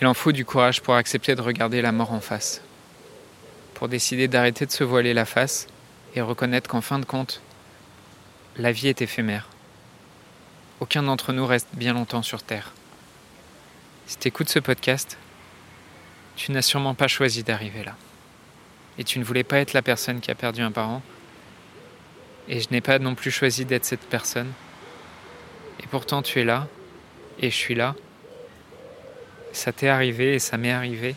Il en faut du courage pour accepter de regarder la mort en face, pour décider d'arrêter de se voiler la face et reconnaître qu'en fin de compte, la vie est éphémère. Aucun d'entre nous reste bien longtemps sur Terre. Si tu écoutes ce podcast, tu n'as sûrement pas choisi d'arriver là. Et tu ne voulais pas être la personne qui a perdu un parent. Et je n'ai pas non plus choisi d'être cette personne. Et pourtant tu es là, et je suis là. Ça t'est arrivé et ça m'est arrivé.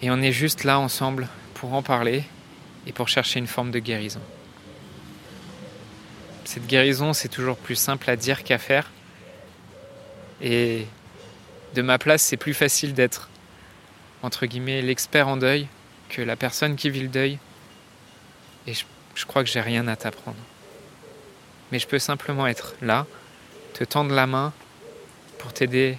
Et on est juste là ensemble pour en parler et pour chercher une forme de guérison. Cette guérison, c'est toujours plus simple à dire qu'à faire. Et de ma place, c'est plus facile d'être, entre guillemets, l'expert en deuil que la personne qui vit le deuil. Et je, je crois que j'ai rien à t'apprendre. Mais je peux simplement être là, te tendre la main pour t'aider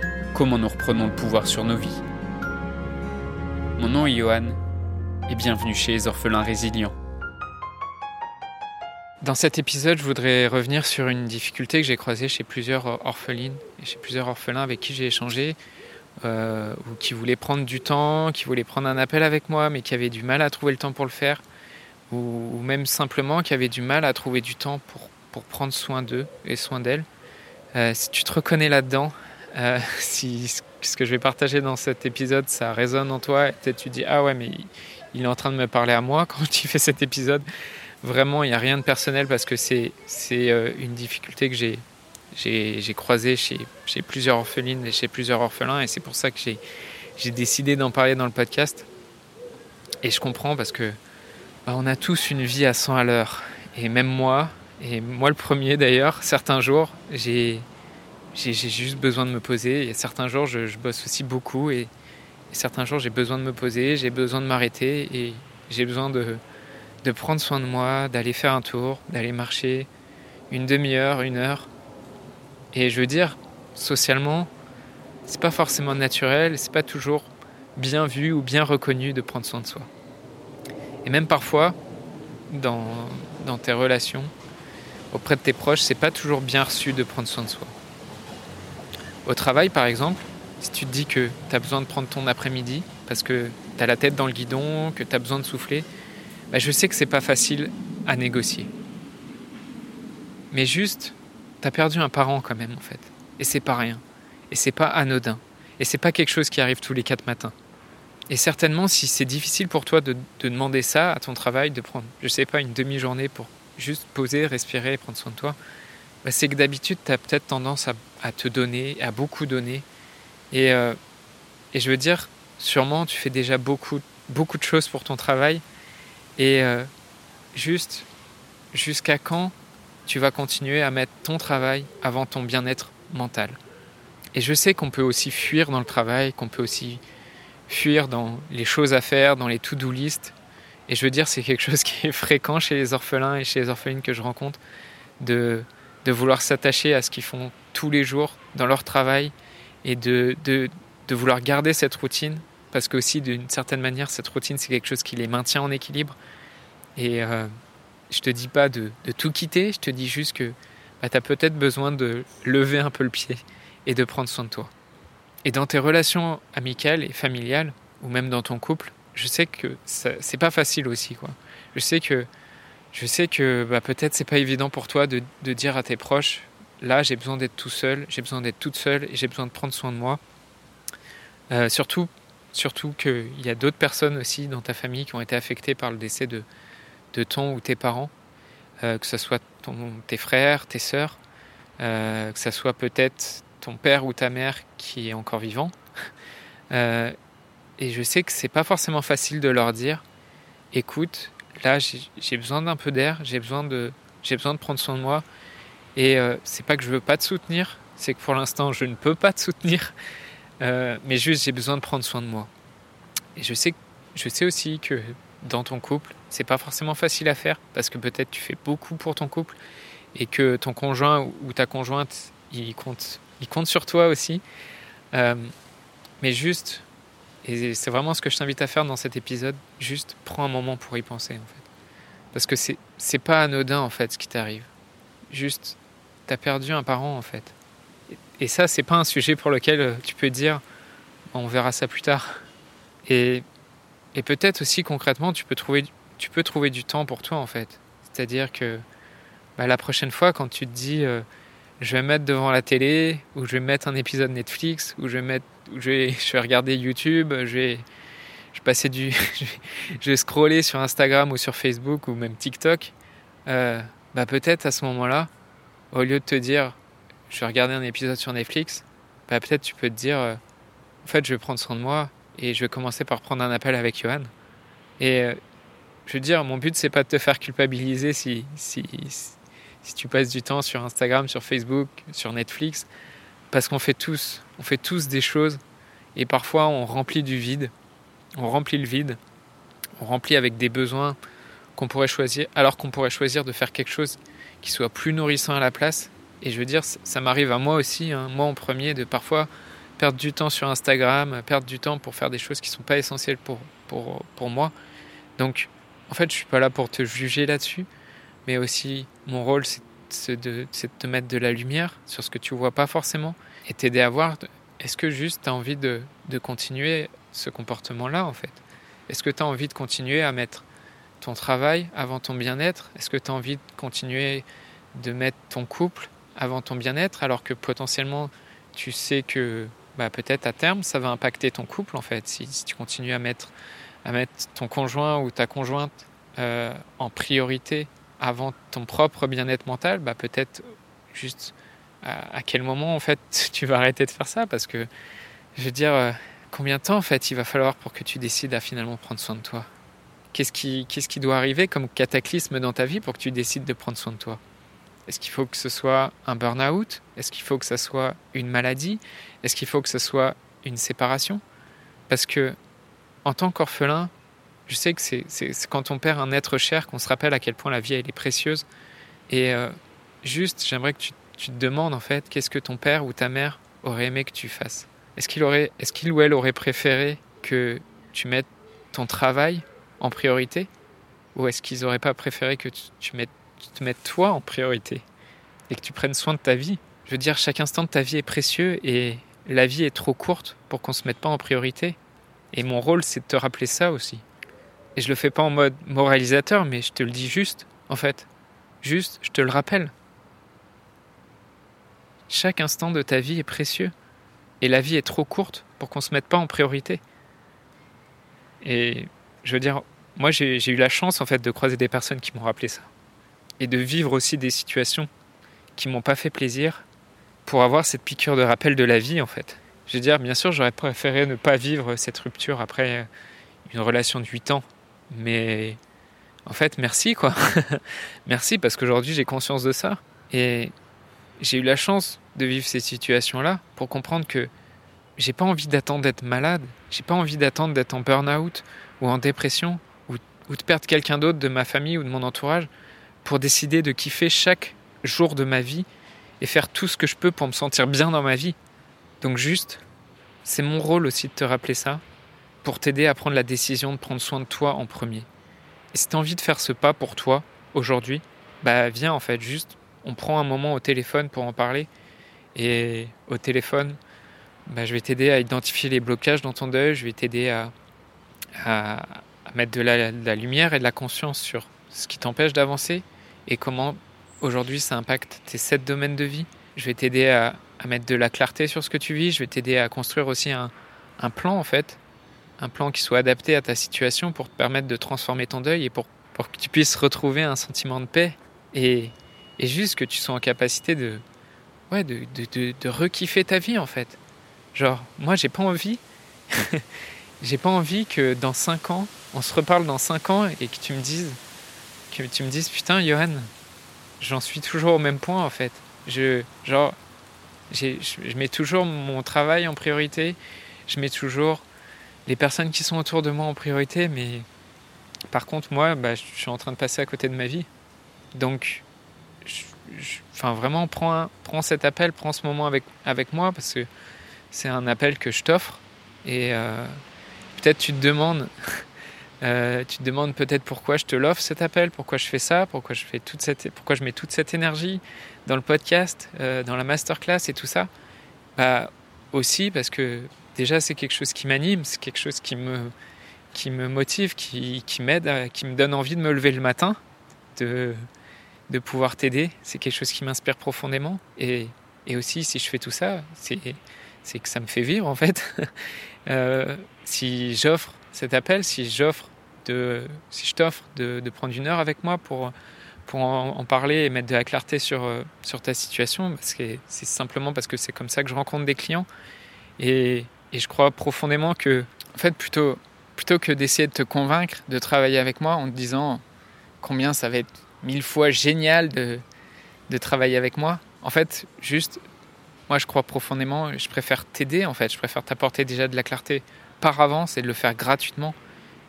comment nous reprenons le pouvoir sur nos vies Mon nom est Johan, et bienvenue chez les orphelins résilients. Dans cet épisode, je voudrais revenir sur une difficulté que j'ai croisée chez plusieurs orphelines et chez plusieurs orphelins avec qui j'ai échangé, euh, ou qui voulaient prendre du temps, qui voulaient prendre un appel avec moi, mais qui avaient du mal à trouver le temps pour le faire, ou, même simplement qui avaient du mal à trouver du temps pour, pour prendre soin d'eux et soin d'elles. Euh, si tu te reconnais là-dedans, euh, si ce que je vais partager dans cet épisode, ça résonne en toi, peut-être tu dis ah ouais mais il est en train de me parler à moi quand tu fais cet épisode. Vraiment, il n'y a rien de personnel parce que c'est euh, une difficulté que j'ai j'ai croisé chez, chez, plusieurs orphelines et chez plusieurs orphelins et c'est pour ça que j'ai décidé d'en parler dans le podcast. Et je comprends parce que bah, on a tous une vie à 100 à l'heure. Et même moi, et moi le premier d'ailleurs, certains jours, j'ai juste besoin de me poser. Et certains jours, je, bosse aussi beaucoup. Et, certains jours, j'ai besoin de me poser, j'ai besoin de m'arrêter et j'ai besoin de, de prendre soin de moi, d'aller faire un tour, d'aller marcher une demi-heure, une heure. Et je veux dire, socialement, c'est pas forcément naturel, c'est pas toujours bien vu ou bien reconnu de prendre soin de soi. Et même parfois, dans, dans tes relations, auprès de tes proches, c'est pas toujours bien reçu de prendre soin de soi. Au travail, par exemple, si tu te dis que tu as besoin de prendre ton après-midi parce que tu as la tête dans le guidon, que tu as besoin de souffler, bah, je sais que c'est pas facile à négocier. Mais juste, tu as perdu un parent quand même en fait. Et c'est pas rien. Et c'est pas anodin. Et c'est pas quelque chose qui arrive tous les quatre matins. Et certainement, si c'est difficile pour toi de, demander ça à ton travail, de prendre, je sais pas, une demi-journée pour juste poser, respirer, prendre soin de toi, bah, c'est que d'habitude, tu as peut-être tendance à, te donner, à beaucoup donner. Et, euh, et je veux dire, sûrement, tu fais déjà beaucoup, beaucoup de choses pour ton travail, et euh, juste, jusqu'à quand tu vas continuer à mettre ton travail avant ton bien-être mental? Et je sais qu'on peut aussi fuir dans le travail, qu'on peut aussi fuir dans les choses à faire, dans les to-do list. Et je veux dire, c'est quelque chose qui est fréquent chez les orphelins et chez les orphelines que je rencontre, de, de vouloir s'attacher à ce qu'ils font tous les jours dans leur travail et de, de, de vouloir garder cette routine parce que aussi d'une certaine manière cette routine c'est quelque chose qui les maintient en équilibre. Et euh, je te dis pas de, tout quitter je te dis juste que bah, tu as peut-être besoin de lever un peu le pied et de prendre soin de toi. Et dans tes relations amicales et familiales ou même dans ton couple je sais que c'est pas facile aussi quoi. Je sais que je sais que bah, peut-être c'est pas évident pour toi de, dire à tes proches là j'ai besoin d'être tout seul j'ai besoin d'être toute seule et j'ai besoin de prendre soin de moi euh, surtout Surtout qu'il y a d'autres personnes aussi dans ta famille qui ont été affectées par le décès de, de ton ou tes parents, euh, que ce soit ton, tes frères, tes sœurs, euh, que ce soit peut-être ton père ou ta mère qui est encore vivant. Et je sais que c'est pas forcément facile de leur dire écoute, là j'ai besoin d'un peu d'air, j'ai besoin de besoin de prendre soin de moi. Et c'est pas que je veux pas te soutenir, c'est que pour l'instant je ne peux pas te soutenir. Euh, mais juste, j'ai besoin de prendre soin de moi. Et je sais, je sais aussi que dans ton couple, c'est pas forcément facile à faire parce que peut-être tu fais beaucoup pour ton couple et que ton conjoint ou ta conjointe, il compte, il compte sur toi aussi. Euh, mais juste, et c'est vraiment ce que je t'invite à faire dans cet épisode, juste prends un moment pour y penser en fait. Parce que c'est, c'est pas anodin en fait ce qui t'arrive. Juste, t'as perdu un parent en fait. Et ça, c'est pas un sujet pour lequel euh, tu peux dire on verra ça plus tard. Et, et peut-être aussi concrètement, tu peux, trouver, tu peux trouver du temps pour toi en fait. C'est-à-dire que bah, la prochaine fois, quand tu te dis euh, je vais me mettre devant la télé, ou je vais mettre un épisode Netflix, ou je vais, mettre, je vais, je vais regarder YouTube, je vais, passer du. je vais scroller sur Instagram ou sur Facebook ou même TikTok, euh, bah peut-être à ce moment-là, au lieu de te dire je vais regarder un épisode sur Netflix, bah peut-être tu peux te dire euh, en fait je vais prendre soin de moi et je vais commencer par prendre un appel avec Johan. Et euh, je veux dire, mon but c'est pas de te faire culpabiliser si, si, si tu passes du temps sur Instagram, sur Facebook, sur Netflix, parce qu'on fait tous, on fait tous des choses et parfois on remplit du vide, on remplit le vide, on remplit avec des besoins qu'on pourrait choisir, alors qu'on pourrait choisir de faire quelque chose qui soit plus nourrissant à la place. Et je veux dire, ça m'arrive à moi aussi, hein, moi en premier, de parfois perdre du temps sur Instagram, perdre du temps pour faire des choses qui ne sont pas essentielles pour, pour, pour moi. Donc, en fait, je suis pas là pour te juger là-dessus, mais aussi mon rôle, c'est de, de, te mettre de la lumière sur ce que tu vois pas forcément et t'aider à voir est-ce que juste tu as envie de, continuer ce comportement-là, en fait? Est-ce que tu as envie de continuer à mettre ton travail avant ton bien-être? Est-ce que tu as envie de continuer de mettre ton couple avant ton bien-être alors que potentiellement tu sais que bah, peut-être à terme ça va impacter ton couple en fait si, si tu continues à mettre, à mettre ton conjoint ou ta conjointe euh, en priorité? Avant ton propre bien-être mental, bah, peut-être juste à, quel moment en fait tu vas arrêter de faire ça? Parce que je veux dire euh, combien de temps en fait il va falloir pour que tu décides à finalement prendre soin de toi? Qu'est-ce qui, qu'est-ce qui doit arriver comme cataclysme dans ta vie pour que tu décides de prendre soin de toi? Est-ce qu'il faut que ce soit un burn-out? Est-ce qu'il faut que ce soit une maladie? Est-ce qu'il faut que ce soit une séparation? Parce que en tant qu'orphelin, je sais que c'est, quand on perd un être cher qu'on se rappelle à quel point la vie elle est précieuse. Et euh, juste, j'aimerais que tu, te demandes en fait qu'est-ce que ton père ou ta mère aurait aimé que tu fasses? Est-ce qu'il aurait, est-ce qu'il ou elle aurait préféré que tu mettes ton travail en priorité? Ou est-ce qu'ils n'auraient pas préféré que tu, tu, mettes, tu, te mettes toi en priorité et que tu prennes soin de ta vie? Je veux dire, chaque instant de ta vie est précieux et la vie est trop courte pour qu'on se mette pas en priorité. Et mon rôle, c'est de te rappeler ça aussi. Et je le fais pas en mode moralisateur, mais je te le dis juste, en fait. Juste, je te le rappelle. Chaque instant de ta vie est précieux. Et la vie est trop courte pour qu'on se mette pas en priorité. Et je veux dire, moi j'ai eu la chance en fait de croiser des personnes qui m'ont rappelé ça. Et de vivre aussi des situations qui m'ont pas fait plaisir pour avoir cette piqûre de rappel de la vie en fait. Je veux dire, bien sûr, j'aurais préféré ne pas vivre cette rupture après une relation de 8 ans. Mais en fait, merci quoi. merci parce qu'aujourd'hui j'ai conscience de ça. Et j'ai eu la chance de vivre ces situations-là pour comprendre que j'ai pas envie d'attendre d'être malade, j'ai pas envie d'attendre d'être en burn-out ou en dépression ou, ou de perdre quelqu'un d'autre de ma famille ou de mon entourage pour décider de kiffer chaque jour de ma vie et faire tout ce que je peux pour me sentir bien dans ma vie. Donc juste, c'est mon rôle aussi de te rappeler ça pour t'aider à prendre la décision de prendre soin de toi en premier. Et si tu as envie de faire ce pas pour toi aujourd'hui, bah viens en fait, juste on prend un moment au téléphone pour en parler et au téléphone, bah, je vais t'aider à identifier les blocages dans ton deuil, je vais t'aider à, à, mettre de la, de la, lumière et de la conscience sur ce qui t'empêche d'avancer et comment aujourd'hui ça impacte tes sept domaines de vie. Je vais t'aider à, à, mettre de la clarté sur ce que tu vis, je vais t'aider à construire aussi un, un, plan en fait, un plan qui soit adapté à ta situation pour te permettre de transformer ton deuil et pour, pour que tu puisses retrouver un sentiment de paix et, et juste que tu sois en capacité de, ouais, de, de, de, rekiffer ta vie en fait. Genre, moi j'ai pas envie, j'ai pas envie que dans 5 ans, on se reparle dans 5 ans et que tu me dises, que tu me dises, putain, Johan, j'en suis toujours au même point en fait. Je, genre, je, je mets toujours mon travail en priorité, je mets toujours les personnes qui sont autour de moi en priorité, mais par contre, moi, bah, je suis en train de passer à côté de ma vie. Donc, vraiment, prends, prends cet appel, prends ce moment avec, avec moi, parce que c'est un appel que je t'offre. Et euh, peut-être tu te demandes, euh, tu te demandes peut-être pourquoi je te l'offre cet appel, pourquoi je fais ça, pourquoi je, fais toute cette, pourquoi je mets toute cette énergie dans le podcast, euh, dans la masterclass et tout ça. Bah, aussi parce que déjà c'est quelque chose qui m'anime, c'est quelque chose qui me, qui me motive, qui, qui m'aide, qui me donne envie de me lever le matin, de, de pouvoir t'aider. C'est quelque chose qui m'inspire profondément. Et, et, aussi, si je fais tout ça, c'est, que ça me fait vivre en fait. euh, si j'offre cet appel, si j'offre de, si je t'offre de, de, prendre une heure avec moi pour, pour en, en, parler et mettre de la clarté sur, sur ta situation, parce que c'est simplement parce que c'est comme ça que je rencontre des clients. Et, et je crois profondément que, en fait, plutôt, plutôt que d'essayer de te convaincre de travailler avec moi en te disant combien ça va être mille fois génial de, de travailler avec moi, en fait, juste, moi je crois profondément, je préfère t'aider en fait, je préfère t'apporter déjà de la clarté par avance et de le faire gratuitement.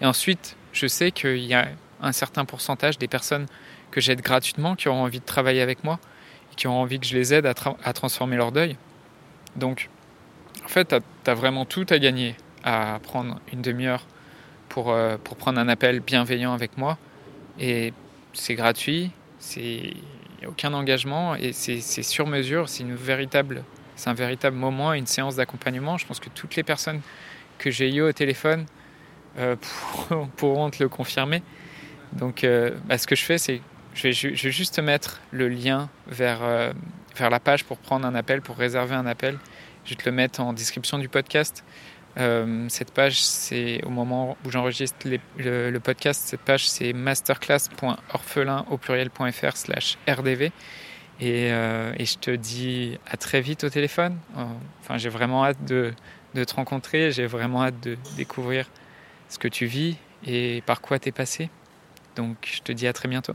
Et ensuite, je sais qu'il y a un certain pourcentage des personnes que j'aide gratuitement qui auront envie de travailler avec moi et qui auront envie que je les aide à, à transformer leur deuil. Donc, en fait, tu as, vraiment tout à gagner à prendre une demi-heure pour, euh, pour prendre un appel bienveillant avec moi. Et c'est gratuit, il n'y a aucun engagement et c'est sur mesure, c'est véritable, un véritable moment, une séance d'accompagnement. Je pense que toutes les personnes que j'ai eues au téléphone euh, pour, pourront te le confirmer. Donc, euh, bah, ce que je fais, c'est je je vais, juste mettre le lien vers, vers la page pour prendre un appel, pour réserver un appel. Je vais te le mettre en description du podcast. Euh, cette page, c'est au moment où j'enregistre le, podcast, cette page, c'est masterclass.orphelin au pluriel.fr slash rdv. Et, euh, et, je te dis à très vite au téléphone. Enfin, j'ai vraiment hâte de, de te rencontrer, j'ai vraiment hâte de découvrir ce que tu vis et par quoi tu es passé. Donc, je te dis à très bientôt.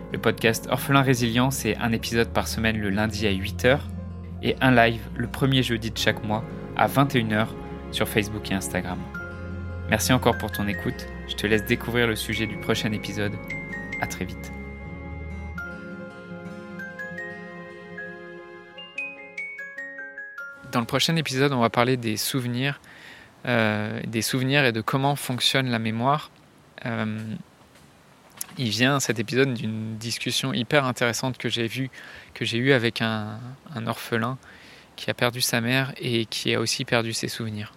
Le podcast Orphelin Résilient, c'est un épisode par semaine le lundi à 8h et un live le premier jeudi de chaque mois à 21h sur Facebook et Instagram. Merci encore pour ton écoute. Je te laisse découvrir le sujet du prochain épisode. À très vite. Dans le prochain épisode, on va parler des souvenirs, euh, et de comment fonctionne la mémoire. Euh, il vient cet épisode d'une discussion hyper intéressante que j'ai vue, que j'ai eue avec un, un orphelin qui a perdu sa mère et qui a aussi perdu ses souvenirs.